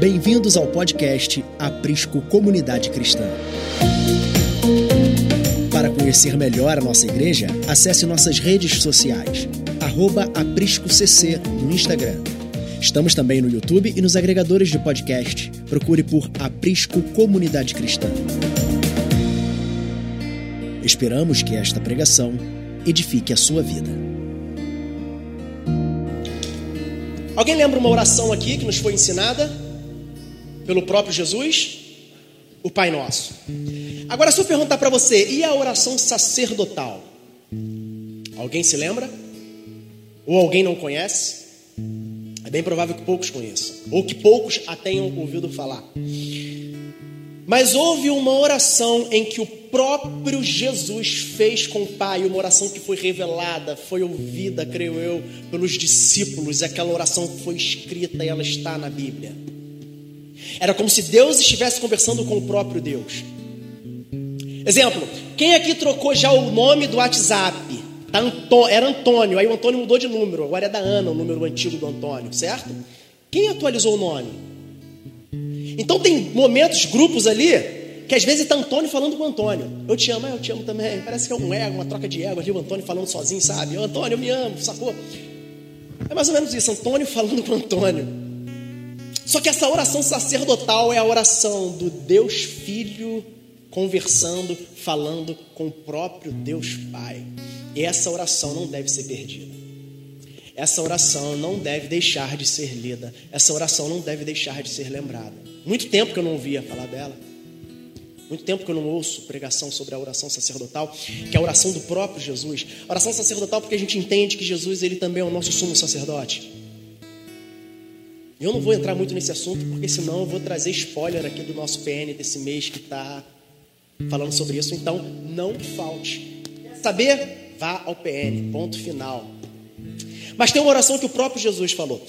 Bem-vindos ao podcast Aprisco Comunidade Cristã. Para conhecer melhor a nossa igreja, acesse nossas redes sociais, ApriscoCC no Instagram. Estamos também no YouTube e nos agregadores de podcast. Procure por Aprisco Comunidade Cristã. Esperamos que esta pregação edifique a sua vida. Alguém lembra uma oração aqui que nos foi ensinada pelo próprio Jesus? O Pai Nosso. Agora, se eu perguntar para você, e a oração sacerdotal? Alguém se lembra? Ou alguém não conhece? É bem provável que poucos conheçam, ou que poucos a tenham ouvido falar. Mas houve uma oração em que o próprio Jesus fez com o Pai, uma oração que foi revelada, foi ouvida, creio eu, pelos discípulos. Aquela oração foi escrita e ela está na Bíblia. Era como se Deus estivesse conversando com o próprio Deus. Exemplo: quem aqui trocou já o nome do WhatsApp? Tá era Antônio, aí o Antônio mudou de número, agora é da Ana, o número antigo do Antônio, certo? Quem atualizou o nome? Então tem momentos, grupos ali, que às vezes está Antônio falando com Antônio. Eu te amo, eu te amo também. Parece que é um ego, uma troca de ego ali, o Antônio falando sozinho, sabe? Eu, Antônio, eu me amo, sacou? É mais ou menos isso, Antônio falando com Antônio. Só que essa oração sacerdotal é a oração do Deus Filho conversando, falando com o próprio Deus Pai. E essa oração não deve ser perdida. Essa oração não deve deixar de ser lida. Essa oração não deve deixar de ser lembrada. Muito tempo que eu não ouvia falar dela. Muito tempo que eu não ouço pregação sobre a oração sacerdotal, que é a oração do próprio Jesus. Oração sacerdotal porque a gente entende que Jesus ele também é o nosso sumo sacerdote. Eu não vou entrar muito nesse assunto, porque senão eu vou trazer spoiler aqui do nosso PN desse mês que está falando sobre isso. Então, não falte. Quer saber? Vá ao PN, ponto final. Mas tem uma oração que o próprio Jesus falou.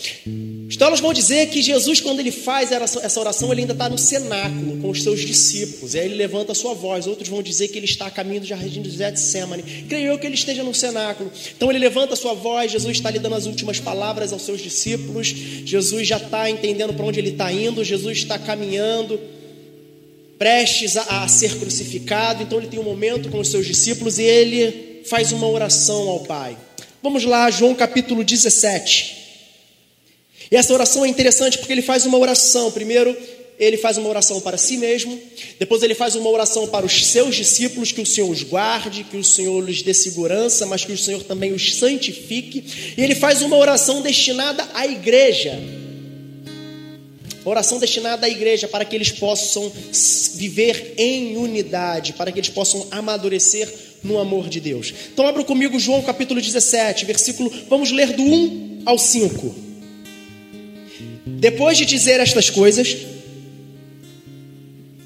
Então elas vão dizer que Jesus, quando ele faz essa oração, ele ainda está no cenáculo com os seus discípulos. E aí ele levanta a sua voz. Outros vão dizer que ele está a caminho do jardim de Getsemane. Creio eu que ele esteja no cenáculo. Então ele levanta a sua voz. Jesus está lhe dando as últimas palavras aos seus discípulos. Jesus já está entendendo para onde ele está indo. Jesus está caminhando prestes a, a, ser crucificado. Então ele tem um momento com os seus discípulos e ele faz uma oração ao Pai. Vamos lá, João capítulo 17. E essa oração é interessante porque ele faz uma oração. Primeiro, ele faz uma oração para si mesmo, depois ele faz uma oração para os seus discípulos, que o Senhor os guarde, que o Senhor lhes dê segurança, mas que o Senhor também os santifique. E ele faz uma oração destinada à igreja. Oração destinada à igreja para que eles possam viver em unidade, para que eles possam amadurecer no amor de Deus. Então abra comigo João capítulo 17, versículo, vamos ler do 1 ao 5. Depois de dizer estas coisas,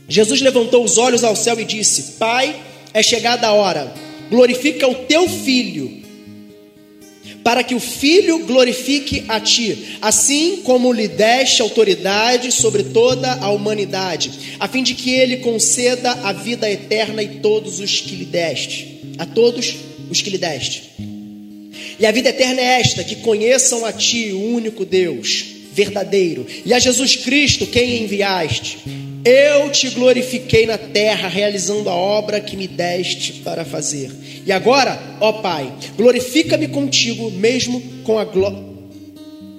Jesus levantou os olhos ao céu e disse: Pai, é chegada a hora, glorifica o teu filho, para que o filho glorifique a ti, assim como lhe deste autoridade sobre toda a humanidade, a fim de que ele conceda a vida eterna e todos os que lhe deste, a todos os que lhe deste. E a vida eterna é esta: que conheçam a ti, o único Deus verdadeiro, e a Jesus Cristo, quem enviaste. Eu te glorifiquei na terra, realizando a obra que me deste para fazer. E agora, ó Pai, glorifica-me contigo, mesmo com a glória.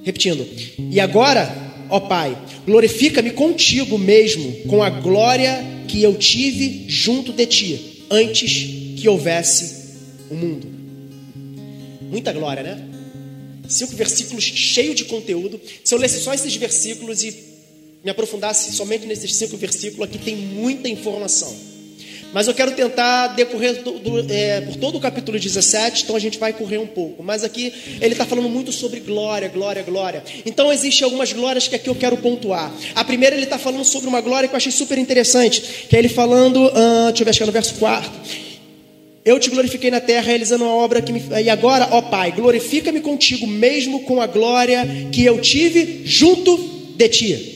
Repetindo. E agora, ó Pai, glorifica-me contigo mesmo, com a glória que eu tive junto de ti, antes que houvesse o mundo. Muita glória, né? Cinco versículos cheios de conteúdo. Se eu lesse só esses versículos e me aprofundasse somente nesses cinco versículos, aqui tem muita informação. Mas eu quero tentar decorrer do, do, é, por todo o capítulo 17, então a gente vai correr um pouco. Mas aqui ele está falando muito sobre glória, glória, glória. Então existem algumas glórias que aqui eu quero pontuar. A primeira ele está falando sobre uma glória que eu achei super interessante, que é ele falando, uh, deixa eu ver, acho que é no verso 4. Eu te glorifiquei na terra, realizando uma obra que me. E agora, ó Pai, glorifica-me contigo, mesmo com a glória que eu tive junto de ti.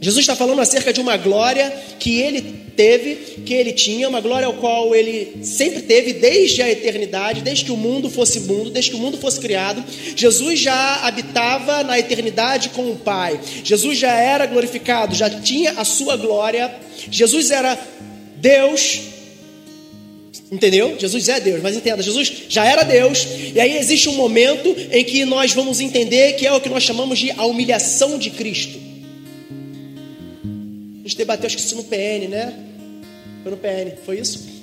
Jesus está falando acerca de uma glória que ele teve, que ele tinha, uma glória ao qual ele sempre teve desde a eternidade, desde que o mundo fosse mundo, desde que o mundo fosse criado. Jesus já habitava na eternidade com o Pai. Jesus já era glorificado, já tinha a sua glória. Jesus era Deus. Entendeu? Jesus é Deus, mas entenda, Jesus já era Deus, e aí existe um momento em que nós vamos entender que é o que nós chamamos de a humilhação de Cristo gente debateu, acho que isso no PN, né? Foi no PN, foi isso?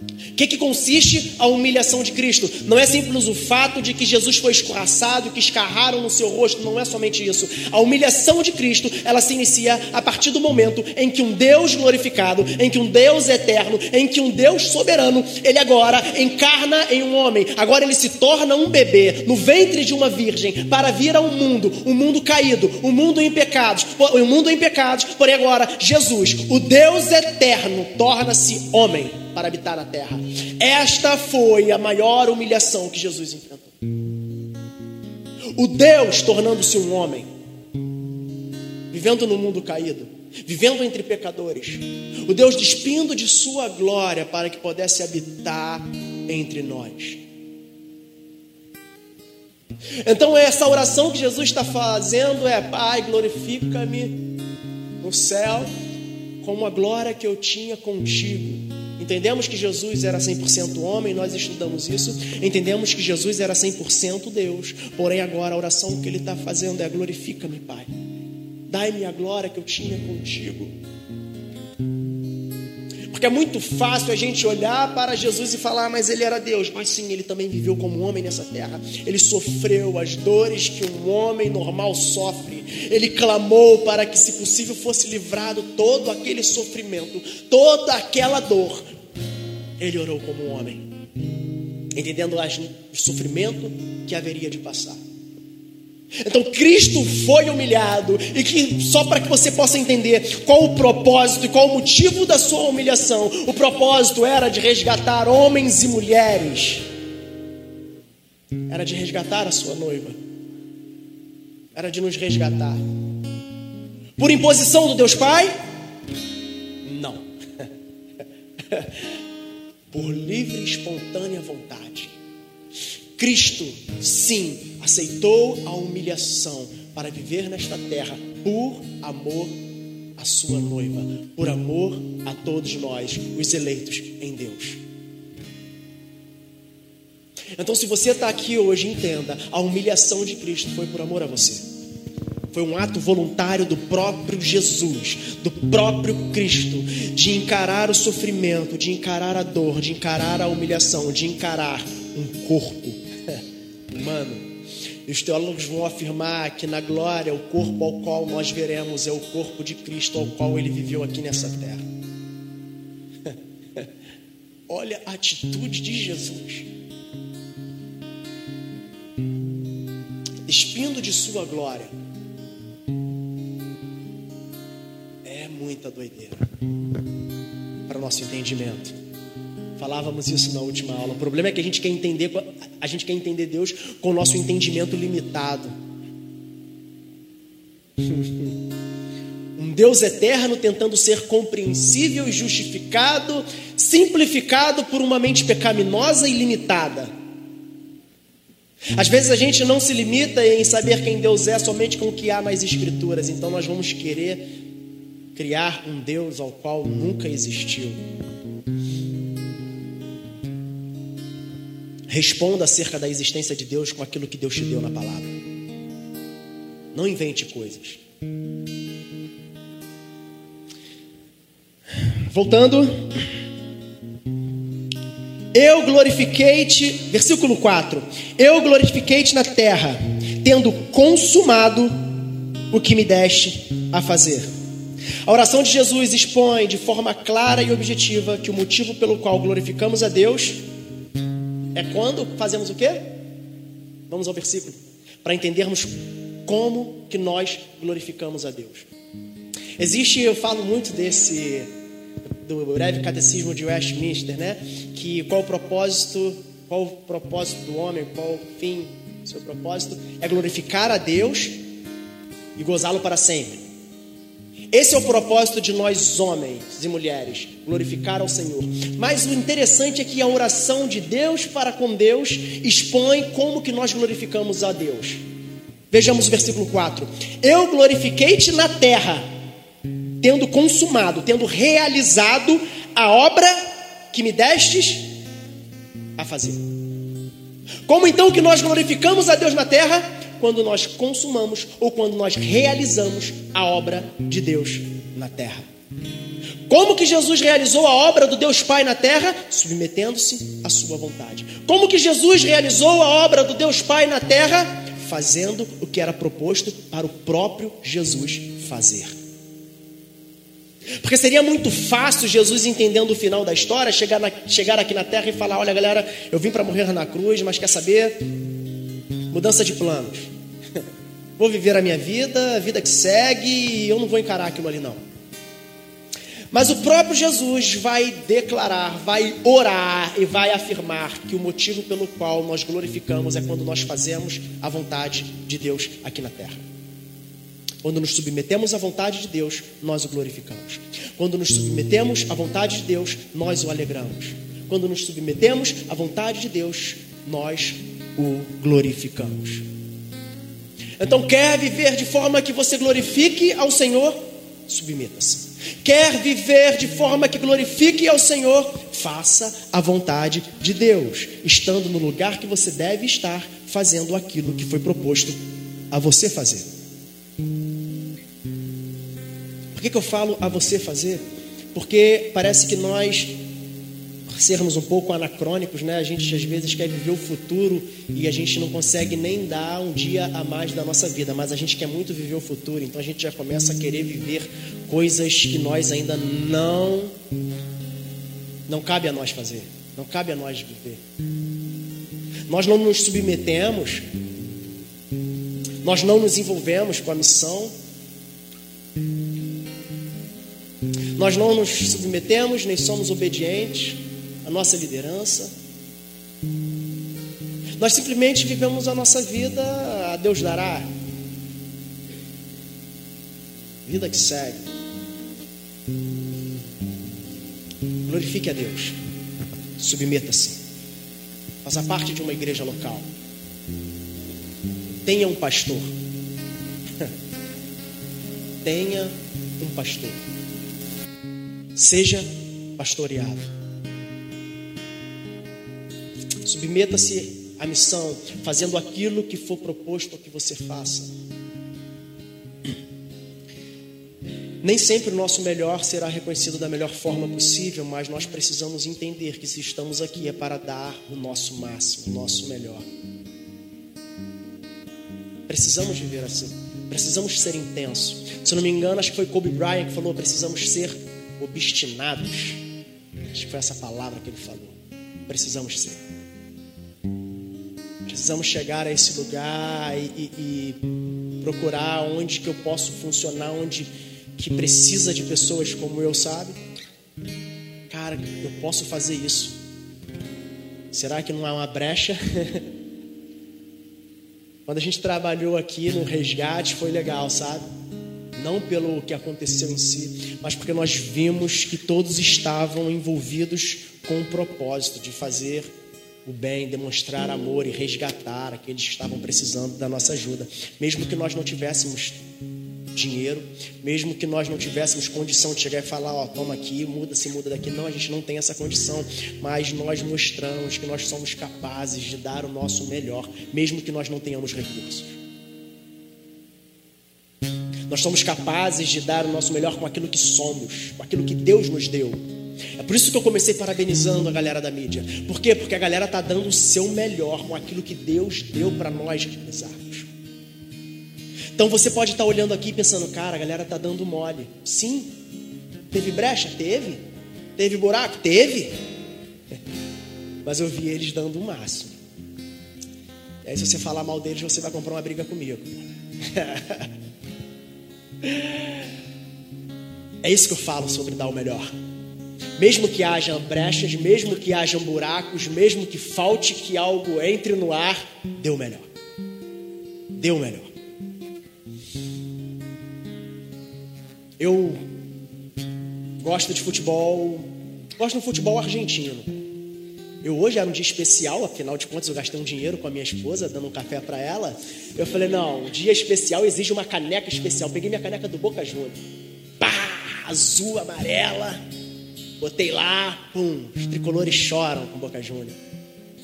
O que, que consiste a humilhação de Cristo? Não é simples o fato de que Jesus foi escorraçado, que escarraram no seu rosto, não é somente isso. A humilhação de Cristo, ela se inicia a partir do momento em que um Deus glorificado, em que um Deus eterno, em que um Deus soberano, ele agora encarna em um homem. Agora ele se torna um bebê no ventre de uma virgem para vir a um mundo, um mundo caído, um mundo em pecados, um mundo em pecados. Porém agora Jesus, o Deus eterno, torna-se homem para habitar na terra. Esta foi a maior humilhação que Jesus enfrentou. O Deus tornando-se um homem, vivendo no mundo caído, vivendo entre pecadores. O Deus despindo de sua glória para que pudesse habitar entre nós. Então, essa oração que Jesus está fazendo é: Pai, glorifica-me no céu, como a glória que eu tinha contigo Entendemos que Jesus era 100% homem, nós estudamos isso. Entendemos que Jesus era 100% Deus. Porém, agora a oração que ele está fazendo é: glorifica-me, Pai. Dai-me a glória que eu tinha contigo. Porque é muito fácil a gente olhar para Jesus e falar, mas ele era Deus. Mas sim, ele também viveu como homem nessa terra. Ele sofreu as dores que um homem normal sofre. Ele clamou para que, se possível, fosse livrado todo aquele sofrimento, toda aquela dor, ele orou como um homem, entendendo o sofrimento que haveria de passar. Então Cristo foi humilhado, e que só para que você possa entender qual o propósito e qual o motivo da sua humilhação, o propósito era de resgatar homens e mulheres, era de resgatar a sua noiva, era de nos resgatar. Por imposição do Deus Pai? Não. por livre e espontânea vontade. Cristo, sim, aceitou a humilhação para viver nesta terra por amor à sua noiva, por amor a todos nós, os eleitos em Deus. Então, se você está aqui hoje, entenda: a humilhação de Cristo foi por amor a você. Foi um ato voluntário do próprio Jesus, do próprio Cristo, de encarar o sofrimento, de encarar a dor, de encarar a humilhação, de encarar um corpo humano. E os teólogos vão afirmar que na glória o corpo ao qual nós veremos é o corpo de Cristo ao qual ele viveu aqui nessa terra. Olha a atitude de Jesus. Despindo de sua glória muita doideira para o nosso entendimento. Falávamos isso na última aula. O problema é que a gente quer entender, a gente quer entender Deus com o nosso entendimento limitado. Um Deus eterno tentando ser compreensível e justificado, simplificado por uma mente pecaminosa e limitada. Às vezes a gente não se limita em saber quem Deus é somente com o que há nas Escrituras, então nós vamos querer criar um Deus ao qual nunca existiu. Responda acerca da existência de Deus com aquilo que Deus te deu na palavra. Não invente coisas. Voltando. Eu glorifiquei-te, versículo 4. Eu glorifiquei-te na terra, tendo consumado o que me deste a fazer. A oração de Jesus expõe de forma clara e objetiva que o motivo pelo qual glorificamos a Deus é quando fazemos o quê? Vamos ao versículo para entendermos como que nós glorificamos a Deus. Existe, eu falo muito desse do breve catecismo de Westminster, né? Que qual o propósito, qual o propósito do homem, qual o fim, seu propósito é glorificar a Deus e gozá-lo para sempre. Esse é o propósito de nós, homens e mulheres, glorificar ao Senhor. Mas o interessante é que a oração de Deus para com Deus expõe como que nós glorificamos a Deus. Vejamos o versículo 4. Eu glorifiquei-te na terra, tendo consumado, tendo realizado a obra que me destes a fazer. Como então que nós glorificamos a Deus na terra? Quando nós consumamos ou quando nós realizamos a obra de Deus na terra. Como que Jesus realizou a obra do Deus Pai na terra? Submetendo-se à sua vontade. Como que Jesus realizou a obra do Deus Pai na terra? Fazendo o que era proposto para o próprio Jesus fazer. Porque seria muito fácil Jesus, entendendo o final da história, chegar, na, chegar aqui na terra e falar: olha, galera, eu vim para morrer na cruz, mas quer saber? Mudança de planos. Vou viver a minha vida, a vida que segue, e eu não vou encarar aquilo ali não. Mas o próprio Jesus vai declarar, vai orar e vai afirmar que o motivo pelo qual nós glorificamos é quando nós fazemos a vontade de Deus aqui na terra. Quando nos submetemos à vontade de Deus, nós o glorificamos. Quando nos submetemos à vontade de Deus, nós o alegramos. Quando nos submetemos à vontade de Deus, nós o glorificamos. Então, quer viver de forma que você glorifique ao Senhor? Submeta-se. Quer viver de forma que glorifique ao Senhor? Faça a vontade de Deus, estando no lugar que você deve estar, fazendo aquilo que foi proposto a você fazer. Por que, que eu falo a você fazer? Porque parece que nós sermos um pouco anacrônicos, né? A gente às vezes quer viver o futuro e a gente não consegue nem dar um dia a mais da nossa vida, mas a gente quer muito viver o futuro, então a gente já começa a querer viver coisas que nós ainda não não cabe a nós fazer, não cabe a nós viver. Nós não nos submetemos, nós não nos envolvemos com a missão, nós não nos submetemos nem somos obedientes a nossa liderança. Nós simplesmente vivemos a nossa vida, a Deus dará. Vida que segue. Glorifique a Deus. Submeta-se. Faça parte de uma igreja local. Tenha um pastor. Tenha um pastor. Seja pastoreado. Submeta-se à missão, fazendo aquilo que for proposto que você faça. Nem sempre o nosso melhor será reconhecido da melhor forma possível, mas nós precisamos entender que se estamos aqui é para dar o nosso máximo, o nosso melhor. Precisamos viver assim. Precisamos ser intensos. Se não me engano, acho que foi Kobe Bryant que falou: precisamos ser obstinados. Acho que foi essa palavra que ele falou. Precisamos ser. Precisamos chegar a esse lugar e, e, e procurar onde que eu posso funcionar, onde que precisa de pessoas como eu, sabe? Cara, eu posso fazer isso. Será que não há uma brecha? Quando a gente trabalhou aqui no resgate foi legal, sabe? Não pelo que aconteceu em si, mas porque nós vimos que todos estavam envolvidos com o propósito de fazer o bem, demonstrar amor e resgatar aqueles que estavam precisando da nossa ajuda, mesmo que nós não tivéssemos dinheiro, mesmo que nós não tivéssemos condição de chegar e falar, ó, toma aqui, muda se muda daqui. Não, a gente não tem essa condição, mas nós mostramos que nós somos capazes de dar o nosso melhor, mesmo que nós não tenhamos recursos. Nós somos capazes de dar o nosso melhor com aquilo que somos, com aquilo que Deus nos deu. É por isso que eu comecei parabenizando a galera da mídia. Por quê? Porque a galera tá dando o seu melhor com aquilo que Deus deu para nós realizarmos. Então você pode estar tá olhando aqui pensando, cara, a galera tá dando mole. Sim. Teve brecha? Teve. Teve buraco? Teve. Mas eu vi eles dando o máximo. E aí, se você falar mal deles, você vai comprar uma briga comigo. é isso que eu falo sobre dar o melhor. Mesmo que haja brechas, mesmo que hajam buracos, mesmo que falte que algo entre no ar, o melhor. O melhor. Eu gosto de futebol, gosto do futebol argentino. Eu hoje era um dia especial, afinal de contas eu gastei um dinheiro com a minha esposa, dando um café para ela. Eu falei, não, um dia especial exige uma caneca especial. Peguei minha caneca do Boca Juniors. Pá, azul, amarela. Botei lá, pum, os tricolores choram com Boca Juniors.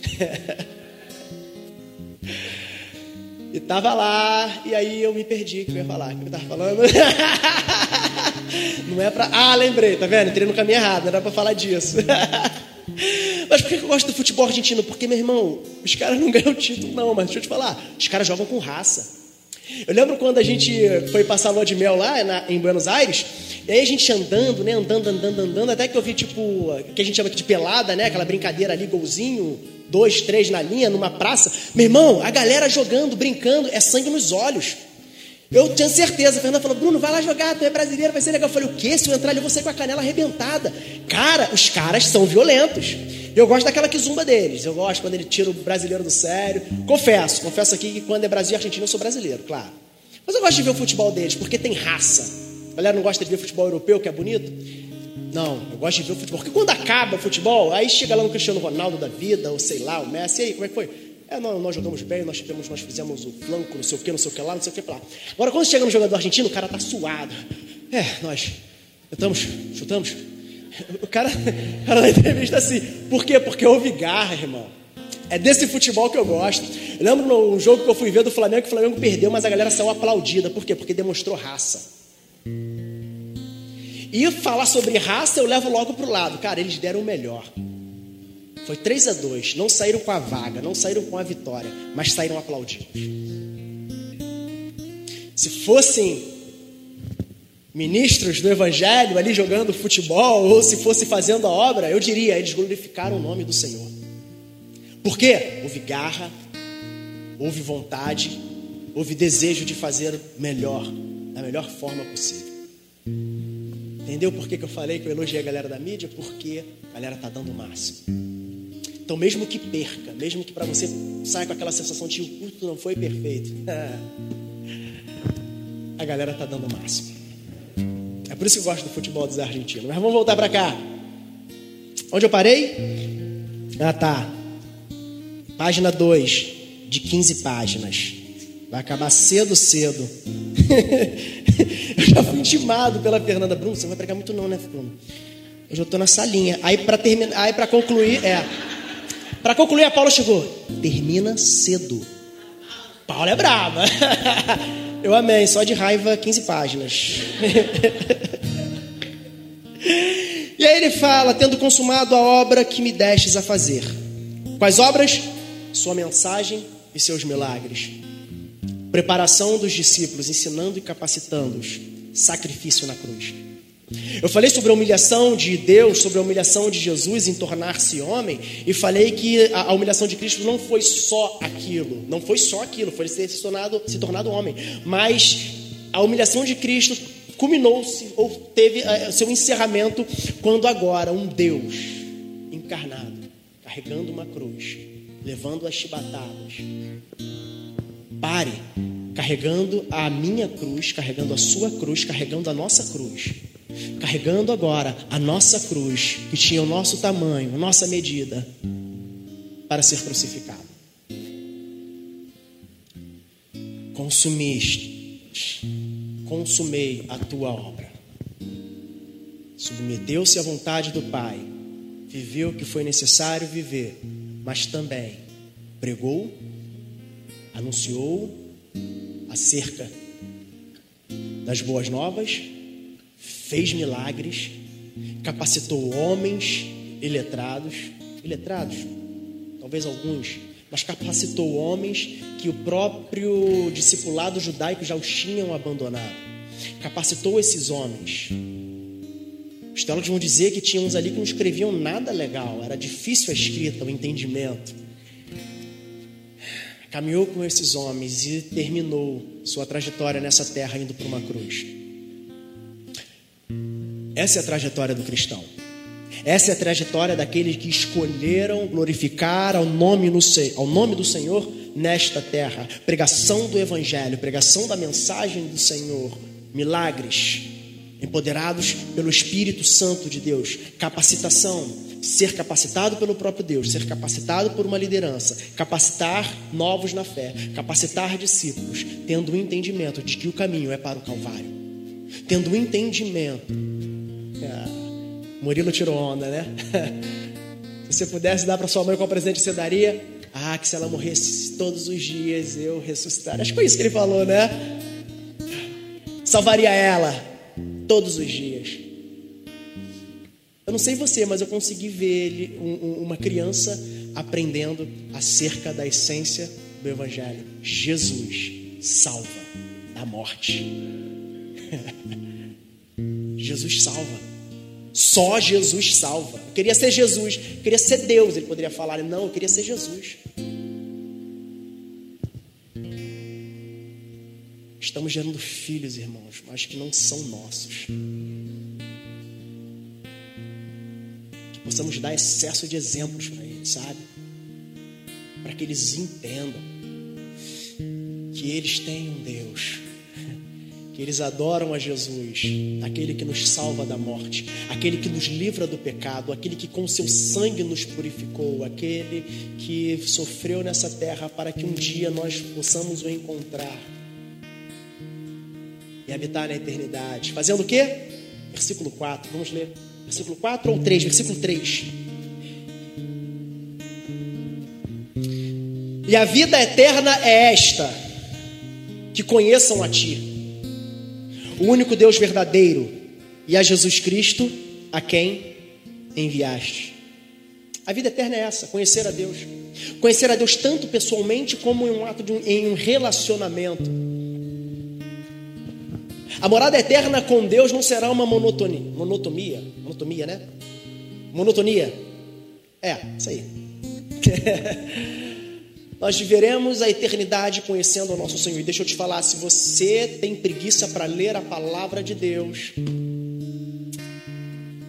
e tava lá, e aí eu me perdi, que eu ia falar? O que eu tava falando? Não é pra. Ah, lembrei, tá vendo? Entrei no caminho errado, não era pra falar disso. Mas por que eu gosto do futebol argentino? Porque, meu irmão, os caras não ganham título, não, mas deixa eu te falar, os caras jogam com raça. Eu lembro quando a gente foi passar a lua de mel lá na, em Buenos Aires, e aí a gente andando, né, andando, andando, andando, até que eu vi, tipo, que a gente chama aqui de pelada, né, aquela brincadeira ali, golzinho, dois, três na linha, numa praça. Meu irmão, a galera jogando, brincando, é sangue nos olhos. Eu tinha certeza. A Fernanda falou: Bruno, vai lá jogar, tu é brasileiro, vai ser legal. Eu falei: o quê? Se eu entrar ali, eu vou sair com a canela arrebentada. Cara, os caras são violentos. Eu gosto daquela que zumba deles. Eu gosto quando ele tira o brasileiro do sério. Confesso, confesso aqui que quando é Brasil e Argentina eu sou brasileiro, claro. Mas eu gosto de ver o futebol deles, porque tem raça. A galera não gosta de ver futebol europeu, que é bonito? Não, eu gosto de ver o futebol. Porque quando acaba o futebol, aí chega lá no Cristiano Ronaldo da vida, ou sei lá, o Messi, e aí, como é que foi? É, nós, nós jogamos bem, nós, tivemos, nós fizemos o flanco, não sei o que, não sei o que lá, não sei o que lá. Agora, quando chega no jogador argentino, o cara tá suado. É, nós tentamos, chutamos. O cara, o cara na entrevista assim, por quê? Porque houve garra, irmão. É desse futebol que eu gosto. Eu lembro num jogo que eu fui ver do Flamengo, que o Flamengo perdeu, mas a galera saiu aplaudida. Por quê? Porque demonstrou raça. E falar sobre raça eu levo logo pro lado. Cara, eles deram o melhor. Foi 3 a 2. Não saíram com a vaga, não saíram com a vitória, mas saíram aplaudidos. Se fossem ministros do evangelho ali jogando futebol ou se fosse fazendo a obra, eu diria, eles glorificaram o nome do Senhor. Por quê? Houve garra, houve vontade, houve desejo de fazer melhor, da melhor forma possível. Entendeu por que, que eu falei que eu elogiei a galera da mídia? Porque a galera tá dando o máximo. Então, mesmo que perca, mesmo que para você saia com aquela sensação de o culto não foi perfeito, a galera tá dando o máximo. É por isso que eu gosto do futebol dos argentinos. Mas vamos voltar para cá. Onde eu parei? Ah, tá. Página 2, de 15 páginas. Vai acabar cedo, cedo. eu já fui intimado pela Fernanda Bruno. Você não vai pregar muito, não, né, Bruno? Eu já estou na salinha. Aí, para terminar, aí para concluir, é. Para concluir, a Paula chegou. Termina cedo. Paula é brava. Eu amei, só de raiva, 15 páginas. e aí ele fala: tendo consumado a obra que me destes a fazer. Quais obras? Sua mensagem e seus milagres. Preparação dos discípulos, ensinando e capacitando-os. Sacrifício na cruz. Eu falei sobre a humilhação de Deus, sobre a humilhação de Jesus em tornar-se homem, e falei que a humilhação de Cristo não foi só aquilo, não foi só aquilo, foi ser se tornado, se tornado homem, mas a humilhação de Cristo culminou-se ou teve uh, seu encerramento quando agora um Deus encarnado, carregando uma cruz, levando as chibatadas, pare, carregando a minha cruz, carregando a sua cruz, carregando a nossa cruz carregando agora a nossa cruz, que tinha o nosso tamanho, a nossa medida, para ser crucificado. Consumiste, consumei a tua obra. Submeteu-se à vontade do Pai, viveu o que foi necessário viver, mas também pregou, anunciou acerca das boas novas fez milagres, capacitou homens iletrados, iletrados, talvez alguns, mas capacitou homens que o próprio discipulado judaico já os tinham abandonado. Capacitou esses homens. Os teólogos vão dizer que tinha uns ali que não escreviam nada legal, era difícil a escrita, o entendimento. Caminhou com esses homens e terminou sua trajetória nessa terra indo para uma cruz. Essa é a trajetória do cristão. Essa é a trajetória daqueles que escolheram glorificar ao nome, no, ao nome do Senhor nesta terra. Pregação do Evangelho, pregação da mensagem do Senhor, milagres, empoderados pelo Espírito Santo de Deus, capacitação, ser capacitado pelo próprio Deus, ser capacitado por uma liderança, capacitar novos na fé, capacitar discípulos, tendo o entendimento de que o caminho é para o Calvário, tendo o entendimento. Murilo tirou onda, né? se você pudesse dar para sua mãe qual presente você daria? Ah, que se ela morresse todos os dias eu ressuscitaria. Acho que foi isso que ele falou, né? Salvaria ela todos os dias. Eu não sei você, mas eu consegui ver ele, um, uma criança aprendendo acerca da essência do Evangelho. Jesus salva da morte. Jesus salva. Só Jesus salva. Eu queria ser Jesus, eu queria ser Deus. Ele poderia falar, não, eu queria ser Jesus. Estamos gerando filhos, irmãos, mas que não são nossos. Que possamos dar excesso de exemplos para eles, sabe? Para que eles entendam que eles têm um Deus, que eles adoram a Jesus, aquele que nos salva da morte, aquele que nos livra do pecado, aquele que com seu sangue nos purificou, aquele que sofreu nessa terra para que um dia nós possamos o encontrar e habitar na eternidade. Fazendo o quê? Versículo 4, vamos ler. Versículo 4 ou 3? Versículo 3. E a vida eterna é esta: que conheçam a Ti, o único Deus verdadeiro, e a Jesus Cristo, a quem enviaste. A vida eterna é essa: conhecer a Deus. Conhecer a Deus tanto pessoalmente como em um ato de um, em um relacionamento. A morada eterna com Deus não será uma monotonia. Monotomia? Monotomia, né? Monotonia. É, isso aí. Nós viveremos a eternidade conhecendo o nosso Senhor. E deixa eu te falar, se você tem preguiça para ler a palavra de Deus,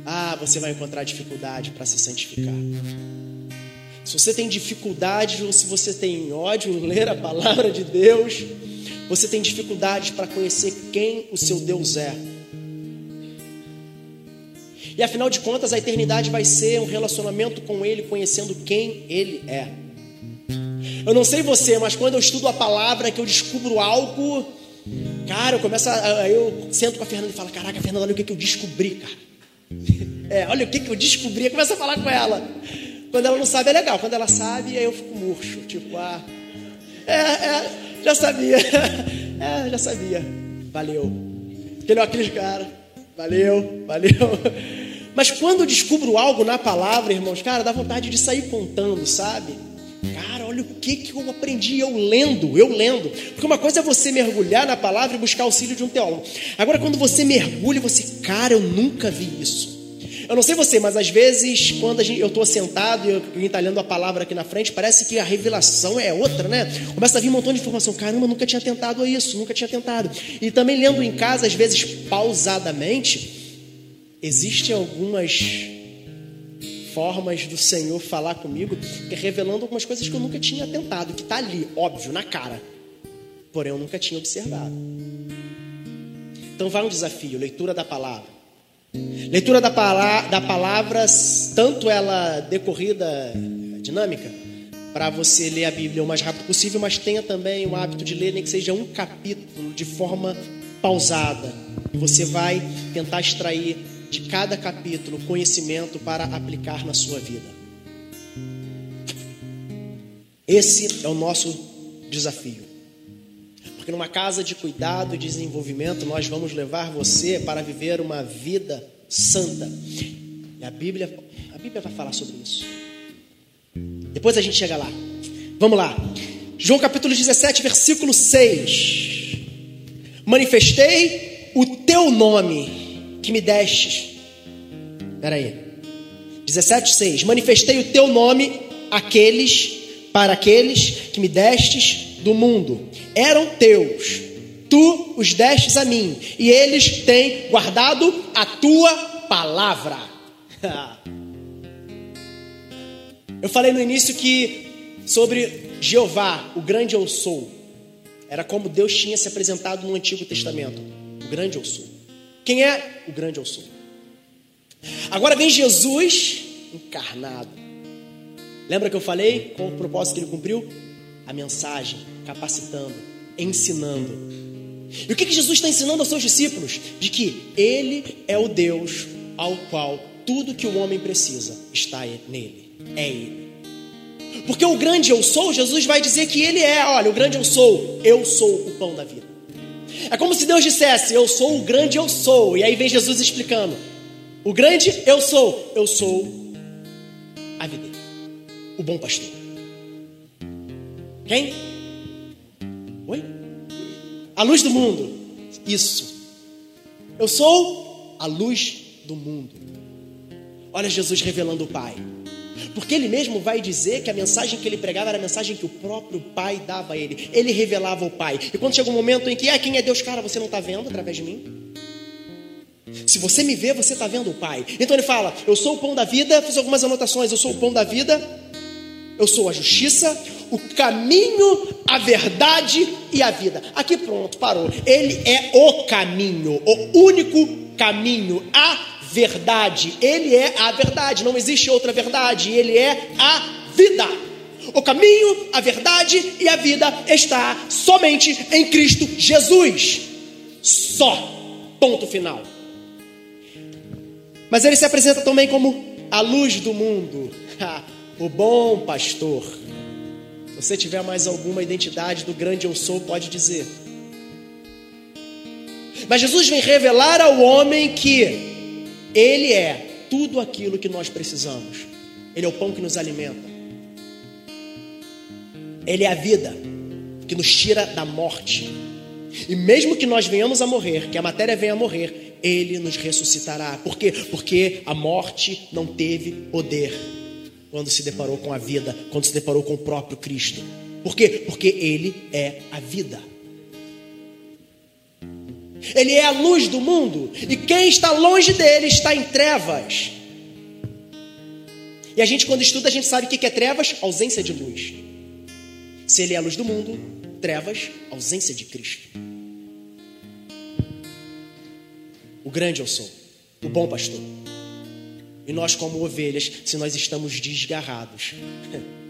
ah, você vai encontrar dificuldade para se santificar. Se você tem dificuldade ou se você tem ódio em ler a palavra de Deus, você tem dificuldades para conhecer quem o seu Deus é. E afinal de contas, a eternidade vai ser um relacionamento com Ele, conhecendo quem Ele é. Eu não sei você, mas quando eu estudo a palavra, que eu descubro algo, cara, eu começo a, eu sento com a Fernanda e falo, caraca, Fernanda, olha o que, que eu descobri, cara. É, olha o que, que eu descobri, eu começo a falar com ela. Quando ela não sabe é legal, quando ela sabe, aí eu fico murcho, tipo, ah, é, é, já sabia. É, já sabia. Valeu. Aquele aqueles cara. Valeu, valeu. Mas quando eu descubro algo na palavra, irmãos, cara, dá vontade de sair contando, sabe? Cara, olha o que, que eu aprendi eu lendo, eu lendo. Porque uma coisa é você mergulhar na palavra e buscar auxílio de um teólogo. Agora, quando você mergulha, você, cara, eu nunca vi isso. Eu não sei você, mas às vezes, quando gente, eu estou sentado e alguém está lendo a palavra aqui na frente, parece que a revelação é outra, né? Começa a vir um montão de informação. Caramba, nunca tinha tentado isso, nunca tinha tentado. E também lendo em casa, às vezes pausadamente, existem algumas formas do Senhor falar comigo, revelando algumas coisas que eu nunca tinha tentado, que está ali, óbvio, na cara. Porém, eu nunca tinha observado. Então vai um desafio, leitura da palavra. Leitura da, palavra, da palavra, tanto ela decorrida dinâmica, para você ler a Bíblia o mais rápido possível, mas tenha também o hábito de ler, nem que seja um capítulo de forma pausada. E você vai tentar extrair de cada capítulo conhecimento para aplicar na sua vida. Esse é o nosso desafio. Porque numa casa de cuidado e desenvolvimento, nós vamos levar você para viver uma vida santa. E a Bíblia, a Bíblia vai falar sobre isso. Depois a gente chega lá. Vamos lá. João capítulo 17, versículo 6. Manifestei o teu nome que me destes. Espera aí. 17, 6. Manifestei o teu nome àqueles, para aqueles que me destes do mundo eram teus, tu os destes a mim, e eles têm guardado a tua palavra. Eu falei no início que sobre Jeová, o grande eu sou, era como Deus tinha se apresentado no Antigo Testamento, o grande eu sou. Quem é? O grande eu sou. Agora vem Jesus encarnado. Lembra que eu falei qual o propósito que ele cumpriu? A mensagem, capacitando, ensinando. E o que, que Jesus está ensinando aos seus discípulos? De que Ele é o Deus ao qual tudo que o homem precisa está nele, é Ele. Porque o grande eu sou, Jesus vai dizer que Ele é, olha, o grande eu sou, eu sou o pão da vida. É como se Deus dissesse, eu sou o grande eu sou, e aí vem Jesus explicando, o grande eu sou, eu sou a vida, o bom pastor. Quem? Oi? A luz do mundo. Isso. Eu sou a luz do mundo. Olha Jesus revelando o Pai. Porque ele mesmo vai dizer que a mensagem que ele pregava era a mensagem que o próprio Pai dava a ele. Ele revelava o Pai. E quando chega um momento em que, é quem é Deus, cara, você não está vendo através de mim? Se você me vê, você está vendo o Pai. Então ele fala: Eu sou o pão da vida. Fiz algumas anotações. Eu sou o pão da vida. Eu sou a justiça, o caminho, a verdade e a vida. Aqui pronto, parou. Ele é o caminho, o único caminho, a verdade. Ele é a verdade, não existe outra verdade. Ele é a vida. O caminho, a verdade e a vida está somente em Cristo Jesus. Só. Ponto final. Mas ele se apresenta também como a luz do mundo, o bom pastor. Se você tiver mais alguma identidade do grande eu sou, pode dizer. Mas Jesus vem revelar ao homem que ele é tudo aquilo que nós precisamos. Ele é o pão que nos alimenta. Ele é a vida que nos tira da morte. E mesmo que nós venhamos a morrer, que a matéria venha a morrer, ele nos ressuscitará. Por quê? Porque a morte não teve poder quando se deparou com a vida, quando se deparou com o próprio Cristo. Por quê? Porque Ele é a vida. Ele é a luz do mundo, e quem está longe dele está em trevas. E a gente, quando estuda, a gente sabe o que é trevas? Ausência de luz. Se ele é a luz do mundo, trevas, ausência de Cristo. O grande eu sou, o bom pastor. E nós, como ovelhas, se nós estamos desgarrados,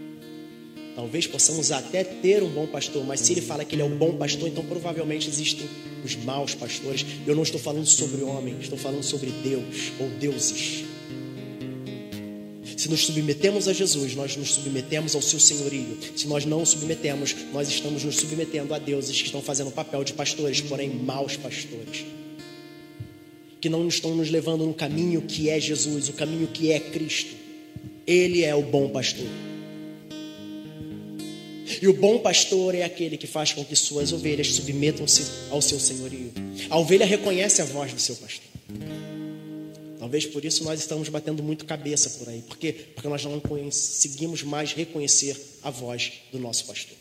talvez possamos até ter um bom pastor, mas se ele fala que ele é o bom pastor, então provavelmente existem os maus pastores. Eu não estou falando sobre homem, estou falando sobre Deus ou deuses. Se nos submetemos a Jesus, nós nos submetemos ao seu senhorio. Se nós não nos submetemos, nós estamos nos submetendo a deuses que estão fazendo o papel de pastores, porém maus pastores que não estão nos levando no caminho que é Jesus, o caminho que é Cristo. Ele é o bom pastor. E o bom pastor é aquele que faz com que suas ovelhas submetam-se ao seu senhorio. A ovelha reconhece a voz do seu pastor. Talvez por isso nós estamos batendo muito cabeça por aí. Por quê? Porque nós não conseguimos mais reconhecer a voz do nosso pastor.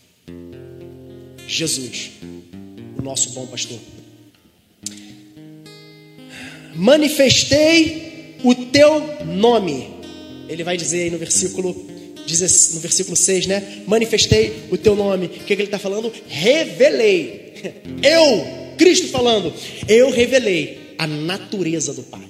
Jesus, o nosso bom pastor manifestei o teu nome. Ele vai dizer aí no versículo, no versículo 6, né? Manifestei o teu nome. O que, que ele está falando? Revelei. Eu, Cristo falando, eu revelei a natureza do Pai.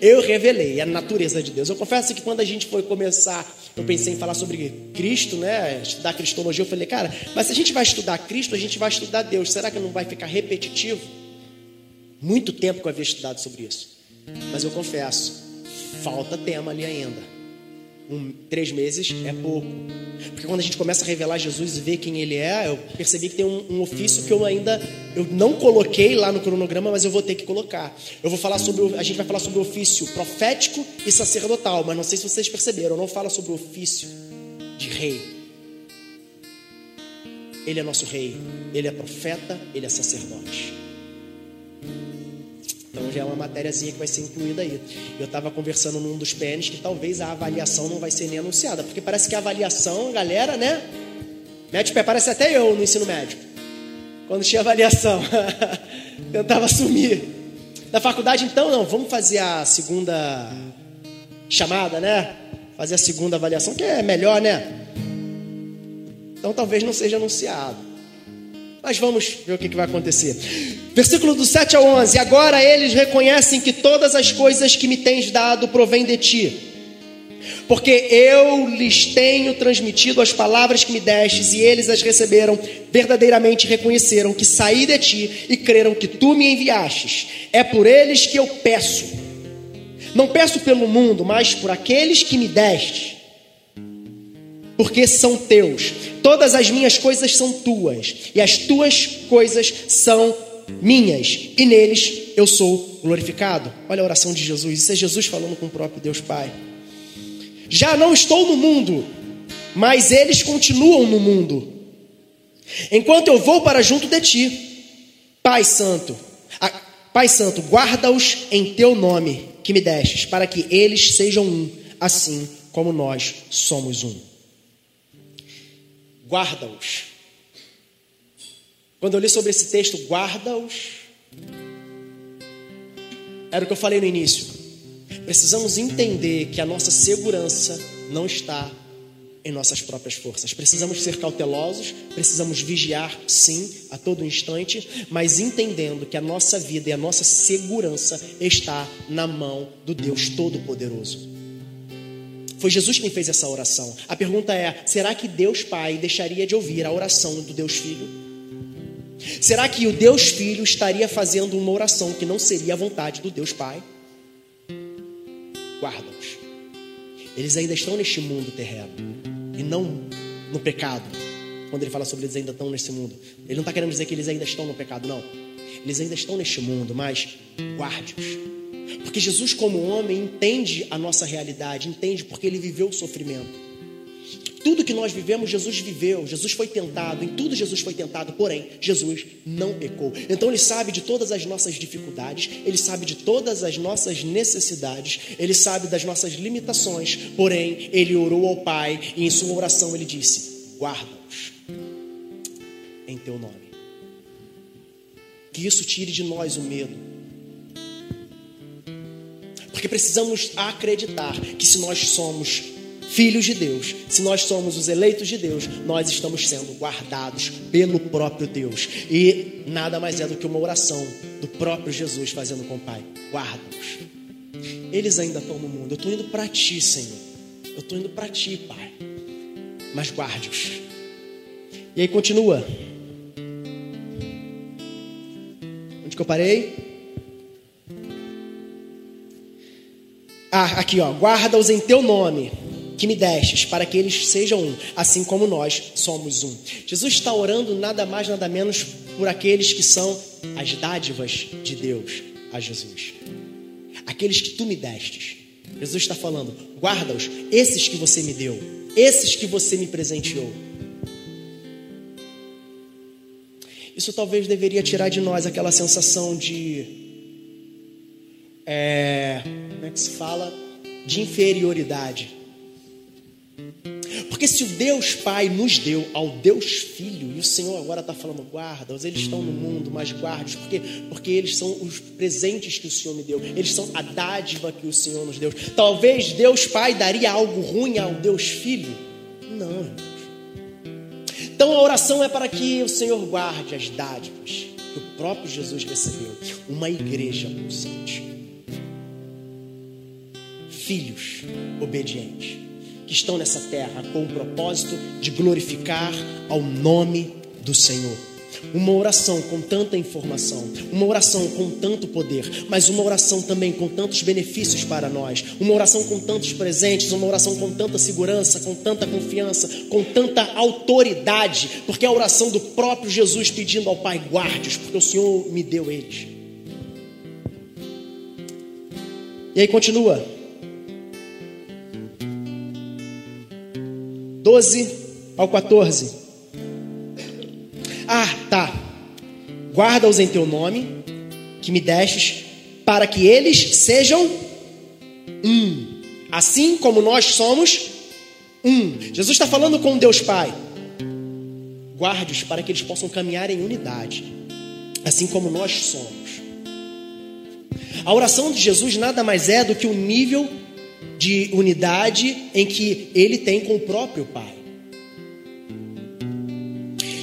Eu revelei a natureza de Deus. Eu confesso que quando a gente foi começar, eu pensei em falar sobre Cristo, né? Estudar Cristologia, eu falei, cara, mas se a gente vai estudar Cristo, a gente vai estudar Deus. Será que não vai ficar repetitivo? Muito tempo que eu havia estudado sobre isso. Mas eu confesso, falta tema ali ainda. Um, três meses é pouco. Porque quando a gente começa a revelar Jesus e ver quem ele é, eu percebi que tem um, um, ofício que eu ainda eu não coloquei lá no cronograma, mas eu vou ter que colocar. Eu vou falar sobre a gente vai falar sobre o ofício profético e sacerdotal, mas não sei se vocês perceberam, eu não falo sobre o ofício de rei. Ele é nosso rei, ele é profeta, ele é sacerdote. Então já é uma matériazinha que vai ser incluída aí. Eu estava conversando num dos pênis que talvez a avaliação não vai ser nem anunciada, porque parece que a avaliação, galera, né? Mete pé, parece até eu no ensino médio. Quando tinha avaliação, tentava assumir. Na faculdade, então, não, vamos fazer a segunda chamada, né? Fazer a segunda avaliação, que é melhor, né? Então talvez não seja anunciado. Mas vamos ver o que, vai acontecer. Versículo do 7 ao 11: Agora eles reconhecem que todas as coisas que me tens dado provêm de ti, porque eu lhes tenho transmitido as palavras que me destes e eles as receberam, verdadeiramente reconheceram que saí de ti e creram que tu me enviastes. É por eles que eu peço. Não peço pelo mundo, mas por aqueles que me deste, porque são teus. Todas as minhas coisas são tuas, e as tuas coisas são minhas, e neles eu sou glorificado. Olha a oração de Jesus, isso é Jesus falando com o próprio Deus Pai. Já não estou no mundo, mas eles continuam no mundo. Enquanto eu vou para junto de ti, Pai Santo, Pai Santo, guarda-os em teu nome que me destes, para que eles sejam um, assim como nós somos um. Guarda-os. Quando eu li sobre esse texto, guarda-os, era o que eu falei no início. Precisamos entender que a nossa segurança não está em nossas próprias forças. Precisamos ser cautelosos, precisamos vigiar, sim, a todo instante, mas entendendo que a nossa vida e a nossa segurança está na mão do Deus Todo-Poderoso. Foi Jesus quem fez essa oração. A pergunta é: será que Deus Pai deixaria de ouvir a oração do Deus Filho? Será que o Deus Filho estaria fazendo uma oração que não seria a vontade do Deus Pai? Guarda-os. Eles ainda estão neste mundo terreno e não no pecado. Quando ele fala sobre eles ainda estão nesse mundo, ele não está querendo dizer que eles ainda estão no pecado, não. Eles ainda estão neste mundo, mas guarde-os. Porque Jesus, como homem, entende a nossa realidade, entende porque ele viveu o sofrimento. Tudo que nós vivemos, Jesus viveu, Jesus foi tentado, em tudo Jesus foi tentado, porém, Jesus não pecou. Então ele sabe de todas as nossas dificuldades, ele sabe de todas as nossas necessidades, ele sabe das nossas limitações, porém, ele orou ao Pai e em sua oração ele disse: guarda-os em teu nome. Que isso tire de nós o medo. Porque precisamos acreditar que se nós somos filhos de Deus, se nós somos os eleitos de Deus, nós estamos sendo guardados pelo próprio Deus. E nada mais é do que uma oração do próprio Jesus fazendo com o Pai: guarda-os. Eles ainda estão no mundo. Eu estou indo para ti, Senhor. Eu estou indo para ti, Pai. Mas guarde-os. E aí continua. Onde que eu parei? Ah, aqui ó, guarda-os em teu nome que me destes, para que eles sejam um, assim como nós somos um. Jesus está orando nada mais, nada menos por aqueles que são as dádivas de Deus a Jesus. Aqueles que tu me destes. Jesus está falando: guarda-os, esses que você me deu, esses que você me presenteou. Isso talvez deveria tirar de nós aquela sensação de. É, como é que se fala? De inferioridade. Porque se o Deus Pai nos deu ao Deus Filho, e o Senhor agora está falando, guarda-os, eles estão no mundo, mas guarda-os, porque, porque eles são os presentes que o Senhor me deu, eles são a dádiva que o Senhor nos deu. Talvez Deus Pai daria algo ruim ao Deus Filho? Não, irmãos. Então a oração é para que o Senhor guarde as dádivas que o próprio Jesus recebeu, uma igreja pulsante. Filhos obedientes que estão nessa terra com o propósito de glorificar ao nome do Senhor. Uma oração com tanta informação, uma oração com tanto poder, mas uma oração também com tantos benefícios para nós, uma oração com tantos presentes, uma oração com tanta segurança, com tanta confiança, com tanta autoridade, porque é a oração do próprio Jesus pedindo ao Pai: guarde-os, porque o Senhor me deu eles. E aí continua. 12 ao 14. Ah, tá. Guarda-os em teu nome, que me destes, para que eles sejam um, assim como nós somos um. Jesus está falando com Deus Pai. Guarde-os para que eles possam caminhar em unidade, assim como nós somos. A oração de Jesus nada mais é do que o nível de unidade em que ele tem com o próprio Pai.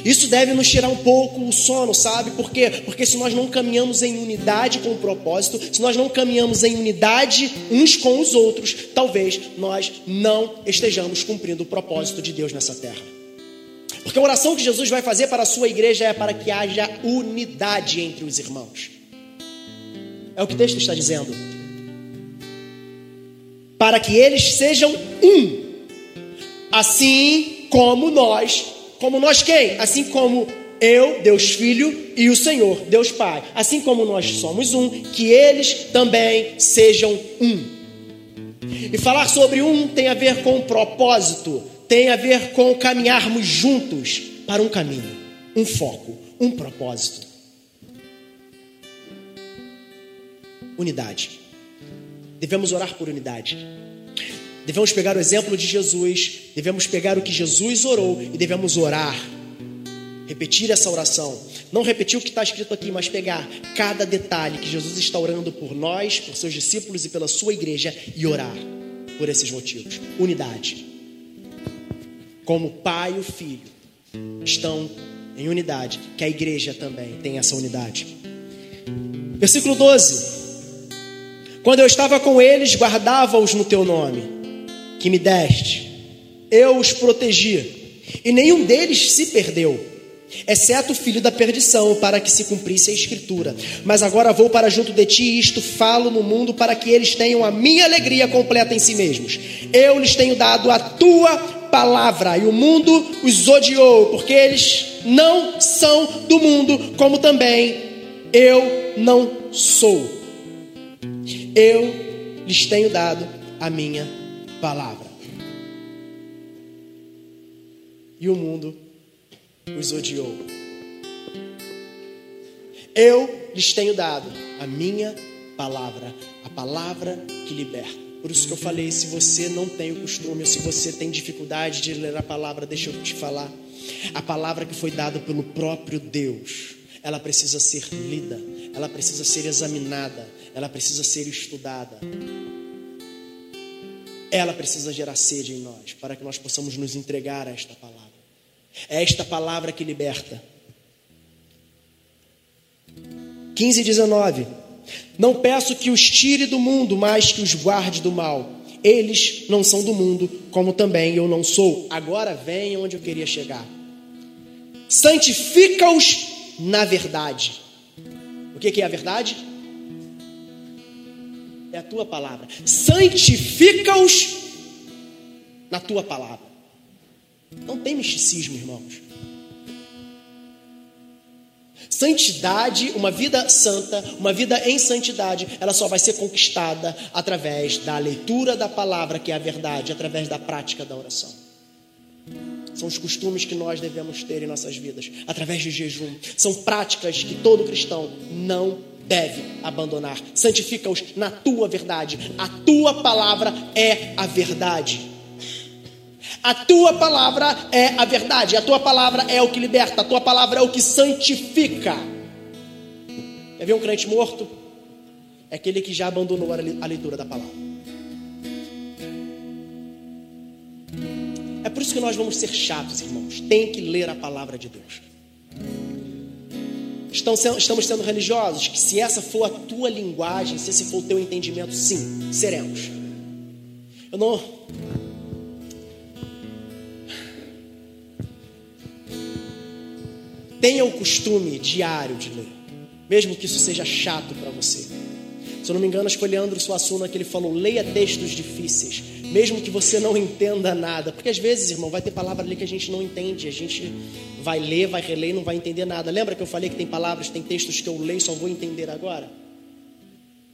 Isso deve nos tirar um pouco o sono, sabe? Por quê? Porque se nós não caminhamos em unidade com o propósito, se nós não caminhamos em unidade uns com os outros, talvez nós não estejamos cumprindo o propósito de Deus nessa terra. Porque a oração que Jesus vai fazer para a sua igreja é para que haja unidade entre os irmãos. É o que o texto está dizendo. Para que eles sejam um, assim como nós como nós quem? Assim como eu, Deus Filho, e o Senhor, Deus Pai. Assim como nós somos um, que eles também sejam um. E falar sobre um tem a ver com propósito, tem a ver com caminharmos juntos para um caminho, um foco, um propósito. Unidade. Devemos orar por unidade. Devemos pegar o exemplo de Jesus, devemos pegar o que Jesus orou e devemos orar. Repetir essa oração. Não repetir o que está escrito aqui, mas pegar cada detalhe que Jesus está orando por nós, por seus discípulos e pela sua igreja e orar por esses motivos. Unidade. Como o Pai e o Filho estão em unidade, que a igreja também tem essa unidade. Versículo 12. Quando eu estava com eles, guardava-os no teu nome que me deste, eu os protegi, e nenhum deles se perdeu, exceto o filho da perdição, para que se cumprisse a escritura. Mas agora vou para junto de ti, e isto falo no mundo, para que eles tenham a minha alegria completa em si mesmos. Eu lhes tenho dado a tua palavra, e o mundo os odiou, porque eles não são do mundo, como também eu não sou. Eu lhes tenho dado a minha palavra. E o mundo os odiou. Eu lhes tenho dado a minha palavra, a palavra que liberta. Por isso que eu falei, se você não tem o costume, ou se você tem dificuldade de ler a palavra, deixa eu te falar. A palavra que foi dada pelo próprio Deus, ela precisa ser lida, ela precisa ser examinada, ela precisa ser estudada ela precisa gerar sede em nós, para que nós possamos nos entregar a esta palavra. É esta palavra que liberta. 15 e 19. Não peço que os tire do mundo, mas que os guarde do mal. Eles não são do mundo, como também eu não sou. Agora vem onde eu queria chegar. Santifica-os na verdade. O que é a verdade? É a tua palavra. Santifica-os na tua palavra. Não tem misticismo, irmãos. Santidade, uma vida santa, uma vida em santidade, ela só vai ser conquistada através da leitura da palavra, que é a verdade, através da prática da oração. São os costumes que nós devemos ter em nossas vidas, através de jejum. São práticas que todo cristão não deve abandonar. Santifica-os na tua verdade. A tua palavra é a verdade. A tua palavra é a verdade. A tua palavra é o que liberta. A tua palavra é o que santifica. Quer ver um crente morto? É aquele que já abandonou a leitura da palavra. É por isso que nós vamos ser chatos, irmãos. Tem que ler a palavra de Deus. Estamos sendo religiosos? Que se essa for a tua linguagem, se esse for o teu entendimento, sim, seremos. Eu não. Tenha o costume diário de ler, mesmo que isso seja chato para você. Se eu não me engano, acho que foi Leandro Suassuna que ele falou: leia textos difíceis, mesmo que você não entenda nada. Porque às vezes, irmão, vai ter palavra ali que a gente não entende, a gente vai ler, vai reler e não vai entender nada. Lembra que eu falei que tem palavras, tem textos que eu leio só vou entender agora?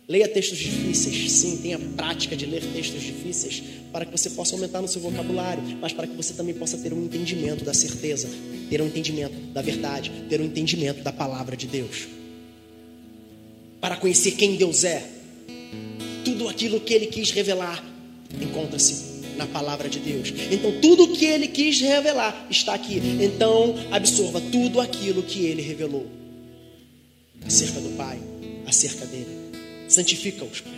Leia textos difíceis, sim, tenha prática de ler textos difíceis, para que você possa aumentar no seu vocabulário, mas para que você também possa ter um entendimento da certeza, ter um entendimento da verdade, ter um entendimento da palavra de Deus para conhecer quem Deus é. Tudo aquilo que ele quis revelar encontra-se na palavra de Deus. Então, tudo o que ele quis revelar está aqui. Então, absorva tudo aquilo que ele revelou acerca do Pai, acerca dele. Santifica-os, Pai.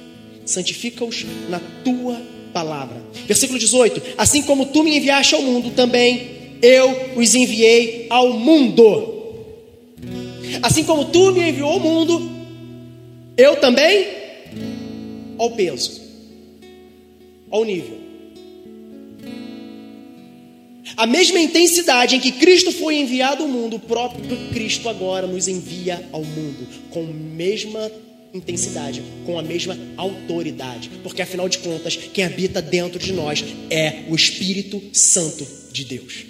Santifica-os na tua palavra. Versículo 18: Assim como tu me enviaste ao mundo, também eu os enviei ao mundo. Assim como tu me enviou ao mundo, eu também ao peso, ao nível. A mesma intensidade em que Cristo foi enviado ao mundo, o próprio Cristo agora nos envia ao mundo com a mesma intensidade, com a mesma autoridade, porque afinal de contas, quem habita dentro de nós é o Espírito Santo de Deus.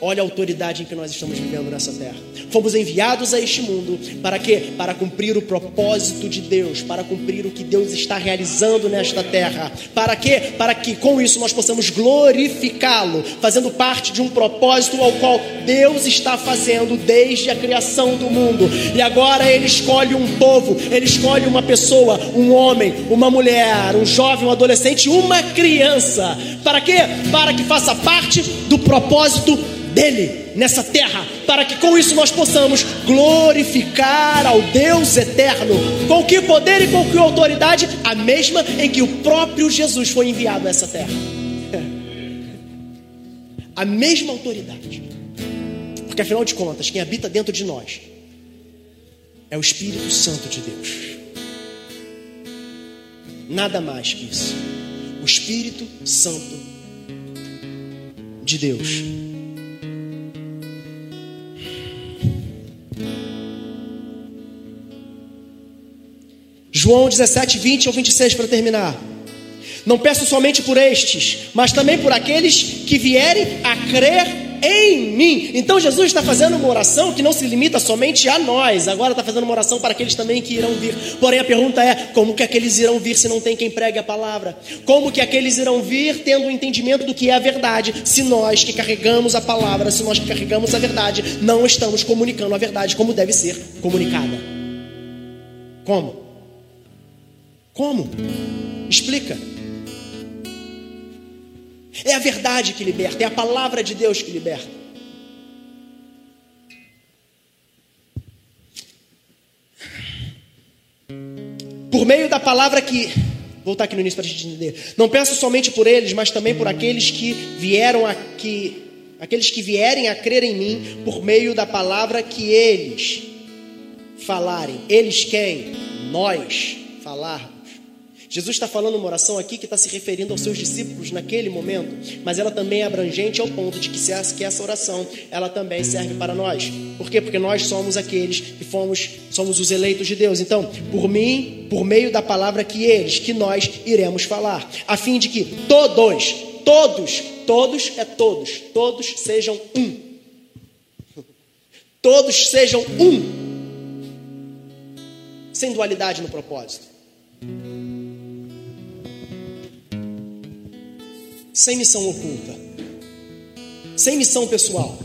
Olha a autoridade em que nós estamos vivendo nessa terra. Fomos enviados a este mundo para quê? Para cumprir o propósito de Deus, para cumprir o que Deus está realizando nesta terra. Para quê? Para que com isso nós possamos glorificá-lo, fazendo parte de um propósito ao qual Deus está fazendo desde a criação do mundo. E agora ele escolhe um povo, ele escolhe uma pessoa, um homem, uma mulher, um jovem, um adolescente, uma criança. Para quê? Para que faça parte do propósito dele nessa terra, para que com isso nós possamos glorificar ao Deus eterno. Com que poder e com que autoridade? A mesma em que o próprio Jesus foi enviado a essa terra. A mesma autoridade. Porque afinal de contas, quem habita dentro de nós é o Espírito Santo de Deus. Nada mais que isso. O Espírito Santo de Deus. João 17, 20 ao 26 para terminar. Não peço somente por estes, mas também por aqueles que vierem a crer em mim. Então Jesus está fazendo uma oração que não se limita somente a nós, agora está fazendo uma oração para aqueles também que irão vir. Porém, a pergunta é: como que aqueles irão vir se não tem quem pregue a palavra? Como que aqueles irão vir tendo o um entendimento do que é a verdade, se nós que carregamos a palavra, se nós que carregamos a verdade, não estamos comunicando a verdade como deve ser comunicada? Como? Como? Explica. É a verdade que liberta, é a palavra de Deus que liberta. Por meio da palavra que. Voltar aqui no início para a gente entender. Não peço somente por eles, mas também por aqueles que vieram aqui. Aqueles que vierem a crer em mim por meio da palavra que eles falarem. Eles quem? Nós falarmos. Jesus está falando uma oração aqui que está se referindo aos seus discípulos naquele momento, mas ela também é abrangente ao ponto de que, essa oração ela também serve para nós. Por quê? Porque nós somos aqueles que fomos, somos os eleitos de Deus. Então, por mim, por meio da palavra que eles, que nós iremos falar, a fim de que todos, todos, todos é todos, todos sejam um. Todos sejam um. Sem dualidade no propósito. Sem missão oculta, sem missão pessoal.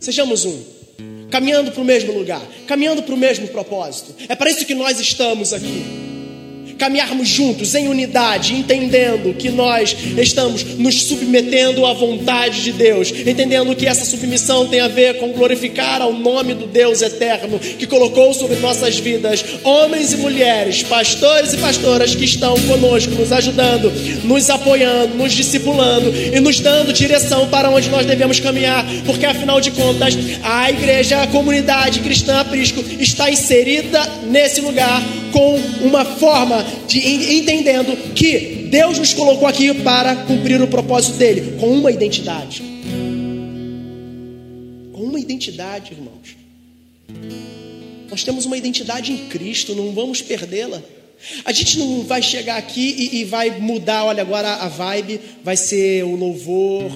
Sejamos um, caminhando para o mesmo lugar, caminhando para o mesmo propósito. É para isso que nós estamos aqui caminharmos juntos em unidade, entendendo que nós estamos nos submetendo à vontade de Deus, entendendo que essa submissão tem a ver com glorificar ao nome do Deus eterno que colocou sobre nossas vidas homens e mulheres, pastores e pastoras que estão conosco, nos ajudando, nos apoiando, nos discipulando e nos dando direção para onde nós devemos caminhar, porque afinal de contas, a igreja, a comunidade cristã aprisco está inserida nesse lugar com uma forma de entendendo que Deus nos colocou aqui para cumprir o propósito dele, com uma identidade. Com uma identidade, irmãos. Nós temos uma identidade em Cristo, não vamos perdê-la. A gente não vai chegar aqui e, e, vai mudar, olha, agora a vibe vai ser o louvor,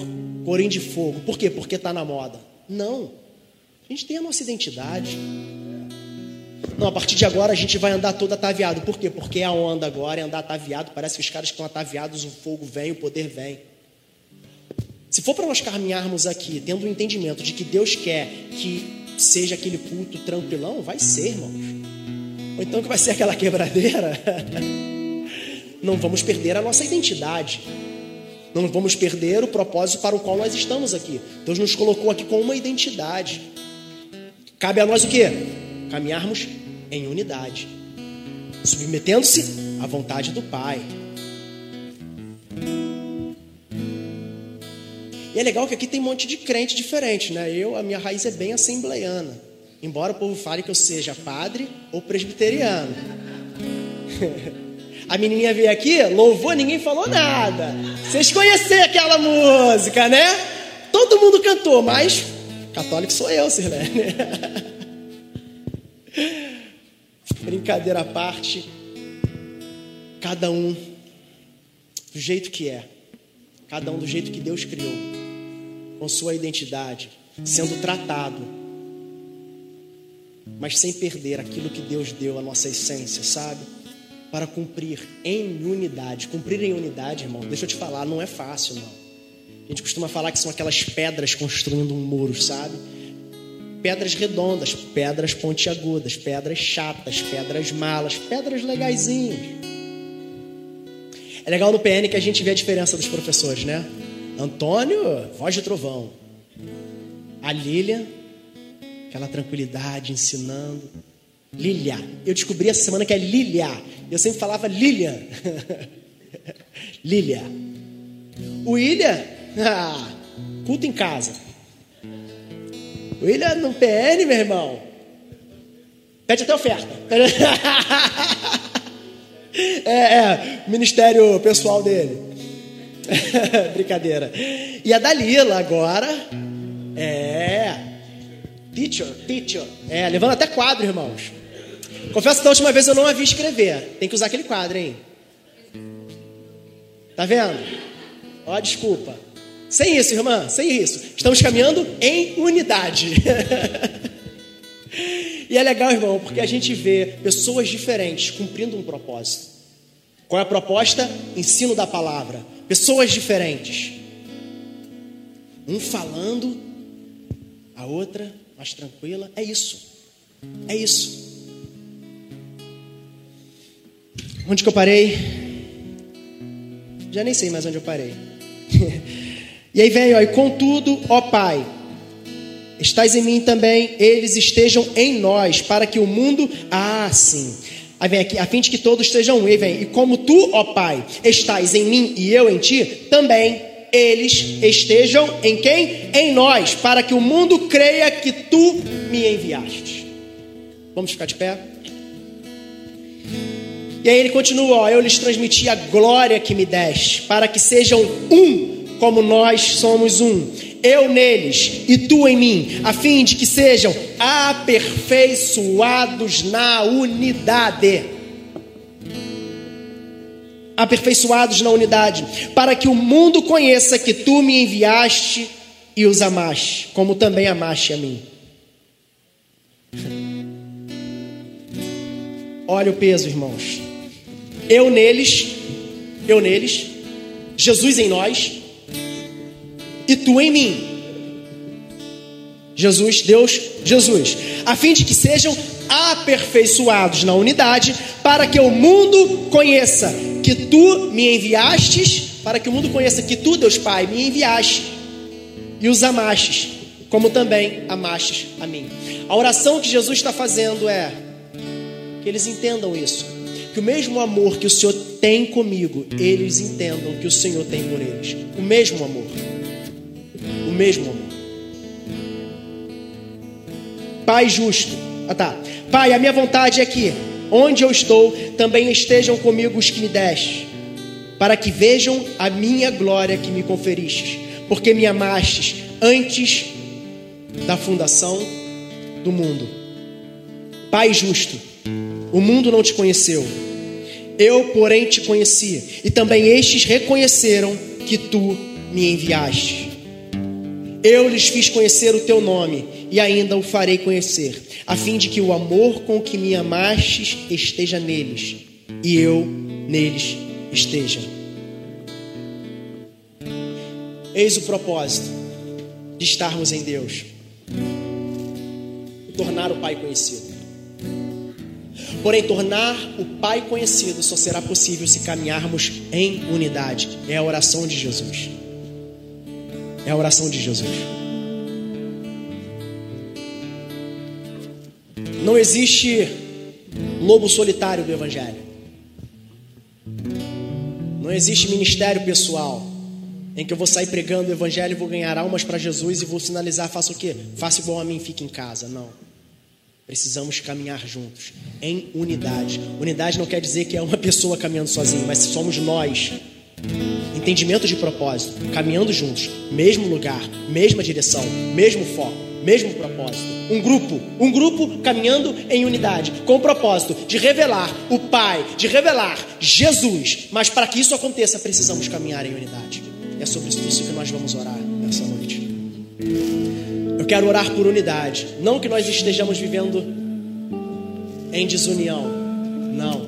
corim de fogo. Por quê? Porque está na moda. Não. A gente tem a nossa identidade. Não, a partir de agora a gente vai andar todo ataviado. Por quê? Porque a onda agora é andar ataviado. Parece que os caras que estão ataviados, o fogo vem, o poder vem. Se for para nós caminharmos aqui, tendo o um entendimento de que Deus quer que seja aquele culto tranquilão, vai ser, irmãos. Ou então que vai ser aquela quebradeira. Não vamos perder a nossa identidade. Não vamos perder o propósito para o qual nós estamos aqui. Deus nos colocou aqui com uma identidade. Cabe a nós o quê? Caminharmos em unidade, submetendo-se à vontade do Pai. E é legal que aqui tem um monte de crente diferente, né? Eu, a minha raiz é bem assembleiana. Embora o povo fale que eu seja padre ou presbiteriano. A menininha veio aqui, louvou, ninguém falou nada. Vocês conheceram aquela música, né? Todo mundo cantou, mas católico sou eu, Sirlene. Brincadeira à parte, cada um do jeito que é, cada um do jeito que Deus criou, com sua identidade, sendo tratado, mas sem perder aquilo que Deus deu, a nossa essência, sabe? Para cumprir em unidade. Cumprir em unidade, irmão, deixa eu te falar, não é fácil, não. A gente costuma falar que são aquelas pedras construindo um muro, sabe? Pedras redondas, pedras pontiagudas, pedras chatas, pedras malas, pedras legaisinhas. É legal no PN que a gente vê a diferença dos professores, né? Antônio, voz de trovão. A Lília, aquela tranquilidade, ensinando. Lilia. Eu descobri essa semana que é Lilia. Eu sempre falava Lilian. Lilia. O William, ah, culto em casa. William no PN, meu irmão. Pede até oferta. É, é, ministério pessoal dele. Brincadeira. E a Dalila agora é teacher, teacher. É, levando até quadro, irmãos. Confesso que da última vez eu não a vi escrever. Tem que usar aquele quadro, hein? Tá vendo? Ó, desculpa. Sem isso, irmã, sem isso. Estamos caminhando em unidade. e é legal, irmão, porque a gente vê pessoas diferentes cumprindo um propósito. Qual é a proposta? Ensino da palavra. Pessoas diferentes. Um falando, a outra mais tranquila. É isso. É isso. Onde que eu parei? Já nem sei mais onde eu parei. e aí vem, ó, e contudo, ó Pai, estás em mim também, eles estejam em nós, para que o mundo, ah, sim. Aí vem aqui, a fim de que todos estejam um, e vem, e como tu, ó Pai, estás em mim e eu em ti, também eles estejam em quem? Em nós, para que o mundo creia que tu me enviaste. Vamos ficar de pé? E aí ele continua, ó, eu lhes transmiti a glória que me deste, para que sejam um, como nós somos um. Eu neles e tu em mim, a fim de que sejam aperfeiçoados na unidade. Aperfeiçoados na unidade, para que o mundo conheça que tu me enviaste e os amaste, como também amaste a mim. Olha o peso, irmãos. Eu neles, eu neles, Jesus em nós e tu em mim. Jesus, Deus, Jesus, a fim de que sejam aperfeiçoados na unidade, para que o mundo conheça que tu me enviastes, para que o mundo conheça que tu, Deus Pai, me enviaste e os amastes, como também amastes a mim. A oração que Jesus está fazendo é que eles entendam isso que o mesmo amor que o Senhor tem comigo, eles entendam que o Senhor tem por eles. O mesmo amor. O mesmo amor. Pai justo. Ah tá. Pai, a minha vontade é que, onde eu estou, também estejam comigo os que me deste, para que vejam a minha glória que me conferistes, porque me amastes antes da fundação do mundo. Pai justo, o mundo não te conheceu, eu, porém, te conheci, e também estes reconheceram que tu me enviaste. Eu lhes fiz conhecer o teu nome, e ainda o farei conhecer, a fim de que o amor com que me amastes esteja neles, e eu neles esteja. Eis o propósito de estarmos em Deus tornar o Pai conhecido. Porém, tornar o Pai conhecido só será possível se caminharmos em unidade. É a oração de Jesus. É a oração de Jesus. Não existe lobo solitário do Evangelho. Não existe ministério pessoal. em que eu vou sair pregando o evangelho, vou ganhar almas para Jesus e vou sinalizar, faça o quê? Faça igual a mim, fique em casa. Não. Precisamos caminhar juntos, em unidade. Unidade não quer dizer que é uma pessoa caminhando sozinha, mas somos nós. Entendimento de propósito, caminhando juntos, mesmo lugar, mesma direção, mesmo foco, mesmo propósito. Um grupo, um grupo caminhando em unidade, com o propósito de revelar o Pai, de revelar Jesus. Mas para que isso aconteça, precisamos caminhar em unidade. É sobre isso que nós vamos orar nessa noite. Eu quero orar por unidade. Não que nós estejamos vivendo em desunião. Não.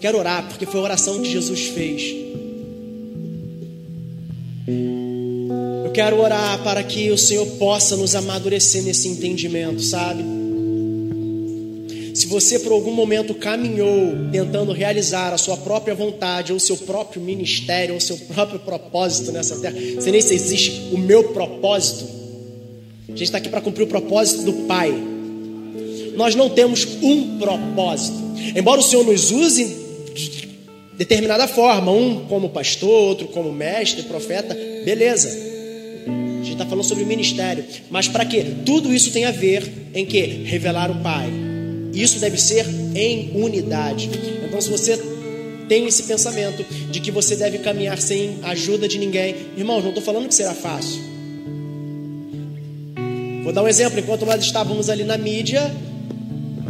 Quero orar porque foi a oração que Jesus fez. Eu quero orar para que o Senhor possa nos amadurecer nesse entendimento, sabe? Se você por algum momento caminhou tentando realizar a sua própria vontade, ou o seu próprio ministério, ou o seu próprio propósito nessa terra, você nem se existe o meu propósito. A gente está aqui para cumprir o propósito do Pai. Nós não temos um propósito. Embora o Senhor nos use de determinada forma, um como pastor, outro como mestre, profeta, beleza. Gente está falando sobre o ministério. Mas para quê? Tudo isso tem a ver em que? Revelar o Pai. Isso deve ser em unidade. Então, se você tem esse pensamento de que você deve caminhar sem ajuda de ninguém, irmãos, não estou falando que será fácil. Vou dar um exemplo. Enquanto nós estávamos ali na mídia,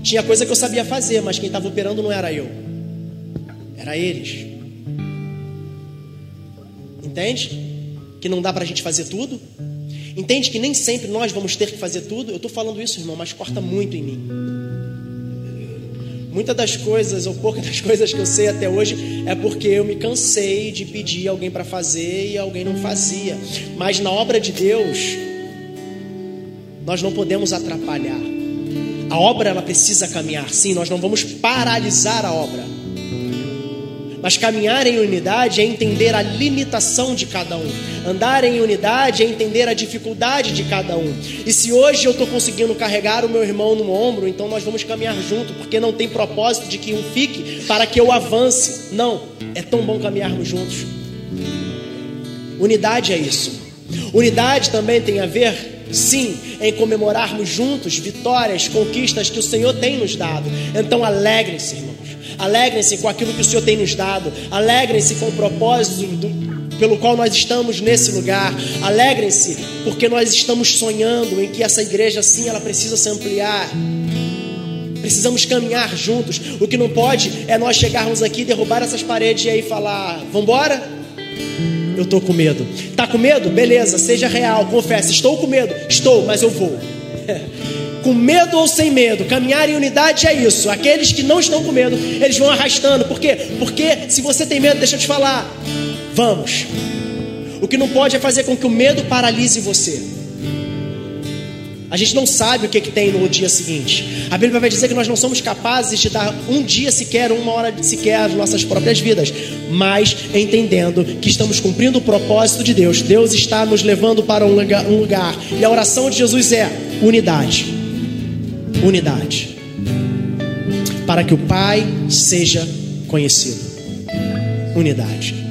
tinha coisa que eu sabia fazer, mas quem estava operando não era eu, era eles. Entende? Que não dá para a gente fazer tudo. Entende que nem sempre nós vamos ter que fazer tudo. Eu estou falando isso, irmão, mas corta muito em mim. Muitas das coisas, ou poucas das coisas que eu sei até hoje, é porque eu me cansei de pedir alguém para fazer e alguém não fazia. Mas na obra de Deus, nós não podemos atrapalhar. A obra ela precisa caminhar, sim, nós não vamos paralisar a obra. Mas caminhar em unidade é entender a limitação de cada um. Andar em unidade é entender a dificuldade de cada um. E se hoje eu estou conseguindo carregar o meu irmão no ombro, então nós vamos caminhar junto, porque não tem propósito de que um fique para que eu avance. Não, é tão bom caminharmos juntos. Unidade é isso. Unidade também tem a ver sim, em comemorarmos juntos vitórias, conquistas que o Senhor tem nos dado. Então alegrem-se, irmãos. Alegrem-se com aquilo que o Senhor tem nos dado. Alegrem-se com o propósito do, pelo qual nós estamos nesse lugar. Alegrem-se porque nós estamos sonhando em que essa igreja, sim, ela precisa se ampliar. Precisamos caminhar juntos. O que não pode é nós chegarmos aqui, derrubar essas paredes e aí falar: vamos embora? Eu estou com medo. Está com medo? Beleza, seja real, confessa. Estou com medo. Estou, mas eu vou. com medo ou sem medo, caminhar em unidade é isso. Aqueles que não estão com medo, eles vão arrastando. Por quê? Porque se você tem medo, deixa eu te falar. Vamos. O que não pode é fazer com que o medo paralise você. A gente não sabe o que, que tem no dia seguinte. A Bíblia vai dizer que nós não somos capazes de dar um dia sequer, uma hora sequer às nossas próprias vidas, mas entendendo que estamos cumprindo o propósito de Deus. Deus está nos levando para um lugar, um lugar. E a oração de Jesus é unidade. Unidade. Para que o Pai seja conhecido. Unidade.